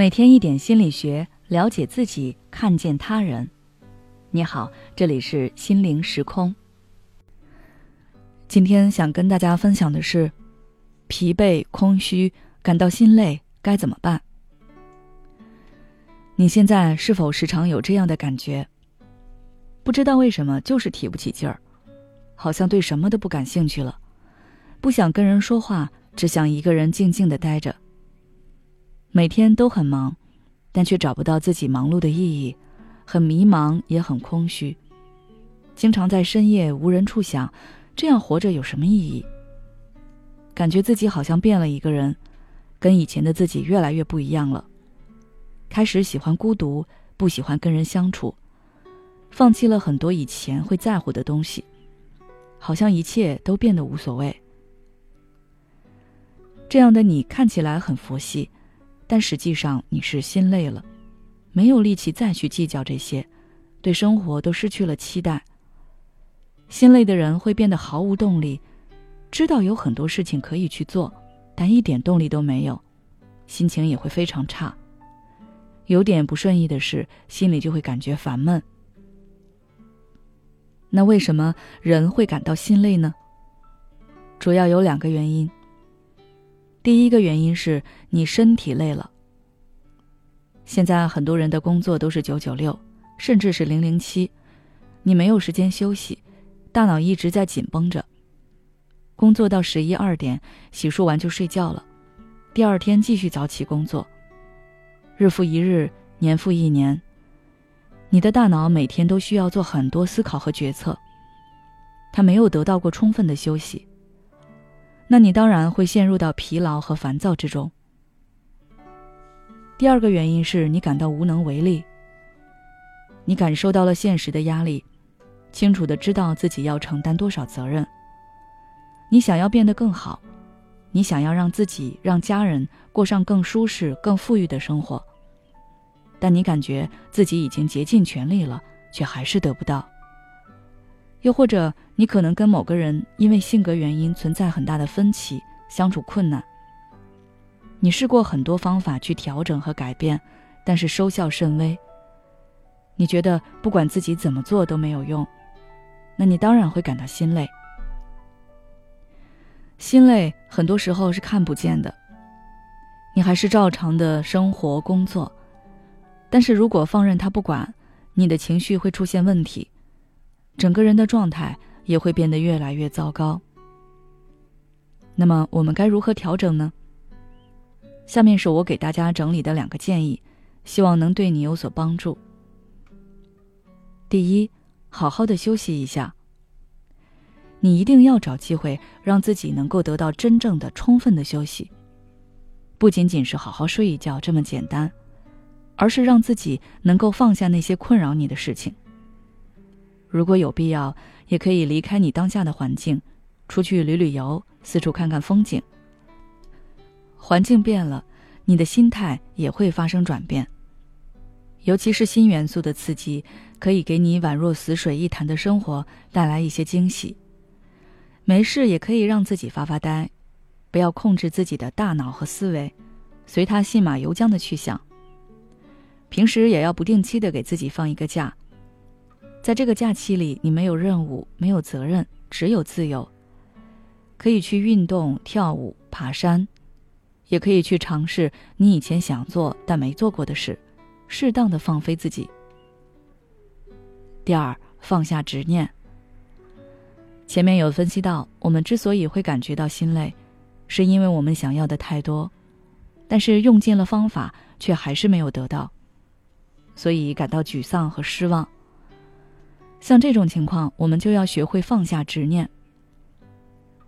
每天一点心理学，了解自己，看见他人。你好，这里是心灵时空。今天想跟大家分享的是，疲惫、空虚，感到心累，该怎么办？你现在是否时常有这样的感觉？不知道为什么，就是提不起劲儿，好像对什么都不感兴趣了，不想跟人说话，只想一个人静静的待着。每天都很忙，但却找不到自己忙碌的意义，很迷茫，也很空虚。经常在深夜无人处想，这样活着有什么意义？感觉自己好像变了一个人，跟以前的自己越来越不一样了。开始喜欢孤独，不喜欢跟人相处，放弃了很多以前会在乎的东西，好像一切都变得无所谓。这样的你看起来很佛系。但实际上你是心累了，没有力气再去计较这些，对生活都失去了期待。心累的人会变得毫无动力，知道有很多事情可以去做，但一点动力都没有，心情也会非常差。有点不顺意的事，心里就会感觉烦闷。那为什么人会感到心累呢？主要有两个原因。第一个原因是你身体累了。现在很多人的工作都是九九六，甚至是零零七，你没有时间休息，大脑一直在紧绷着。工作到十一二点，洗漱完就睡觉了，第二天继续早起工作。日复一日，年复一年，你的大脑每天都需要做很多思考和决策，他没有得到过充分的休息。那你当然会陷入到疲劳和烦躁之中。第二个原因是你感到无能为力。你感受到了现实的压力，清楚的知道自己要承担多少责任。你想要变得更好，你想要让自己、让家人过上更舒适、更富裕的生活，但你感觉自己已经竭尽全力了，却还是得不到。又或者，你可能跟某个人因为性格原因存在很大的分歧，相处困难。你试过很多方法去调整和改变，但是收效甚微。你觉得不管自己怎么做都没有用，那你当然会感到心累。心累很多时候是看不见的，你还是照常的生活工作，但是如果放任他不管，你的情绪会出现问题。整个人的状态也会变得越来越糟糕。那么我们该如何调整呢？下面是我给大家整理的两个建议，希望能对你有所帮助。第一，好好的休息一下。你一定要找机会让自己能够得到真正的、充分的休息，不仅仅是好好睡一觉这么简单，而是让自己能够放下那些困扰你的事情。如果有必要，也可以离开你当下的环境，出去旅旅游，四处看看风景。环境变了，你的心态也会发生转变。尤其是新元素的刺激，可以给你宛若死水一潭的生活带来一些惊喜。没事也可以让自己发发呆，不要控制自己的大脑和思维，随他信马由缰的去想。平时也要不定期的给自己放一个假。在这个假期里，你没有任务，没有责任，只有自由。可以去运动、跳舞、爬山，也可以去尝试你以前想做但没做过的事，适当的放飞自己。第二，放下执念。前面有分析到，我们之所以会感觉到心累，是因为我们想要的太多，但是用尽了方法却还是没有得到，所以感到沮丧和失望。像这种情况，我们就要学会放下执念。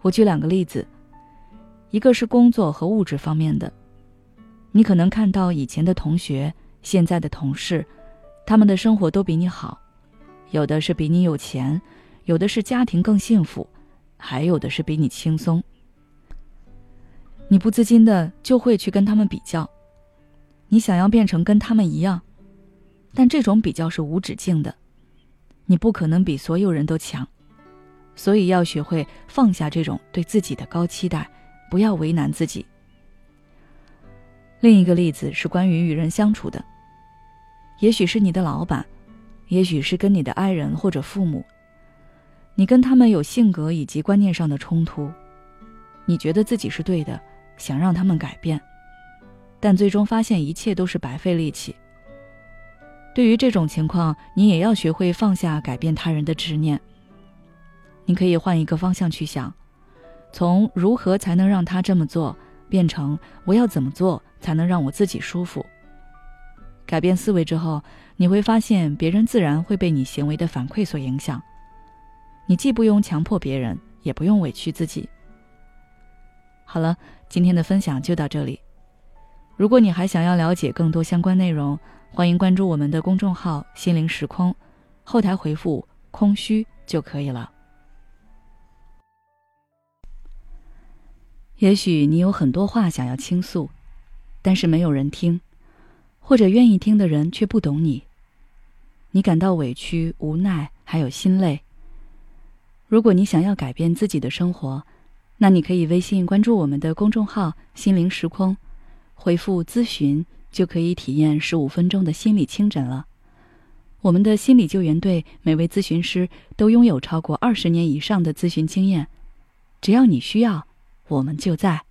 我举两个例子，一个是工作和物质方面的，你可能看到以前的同学、现在的同事，他们的生活都比你好，有的是比你有钱，有的是家庭更幸福，还有的是比你轻松。你不自禁的就会去跟他们比较，你想要变成跟他们一样，但这种比较是无止境的。你不可能比所有人都强，所以要学会放下这种对自己的高期待，不要为难自己。另一个例子是关于与人相处的，也许是你的老板，也许是跟你的爱人或者父母，你跟他们有性格以及观念上的冲突，你觉得自己是对的，想让他们改变，但最终发现一切都是白费力气。对于这种情况，你也要学会放下改变他人的执念。你可以换一个方向去想，从如何才能让他这么做。变成我要怎么做才能让我自己舒服？改变思维之后，你会发现别人自然会被你行为的反馈所影响。你既不用强迫别人，也不用委屈自己。好了，今天的分享就到这里。如果你还想要了解更多相关内容，欢迎关注我们的公众号“心灵时空”，后台回复“空虚”就可以了。也许你有很多话想要倾诉，但是没有人听，或者愿意听的人却不懂你。你感到委屈、无奈，还有心累。如果你想要改变自己的生活，那你可以微信关注我们的公众号“心灵时空”，回复“咨询”就可以体验十五分钟的心理清诊了。我们的心理救援队每位咨询师都拥有超过二十年以上的咨询经验，只要你需要。我们就在。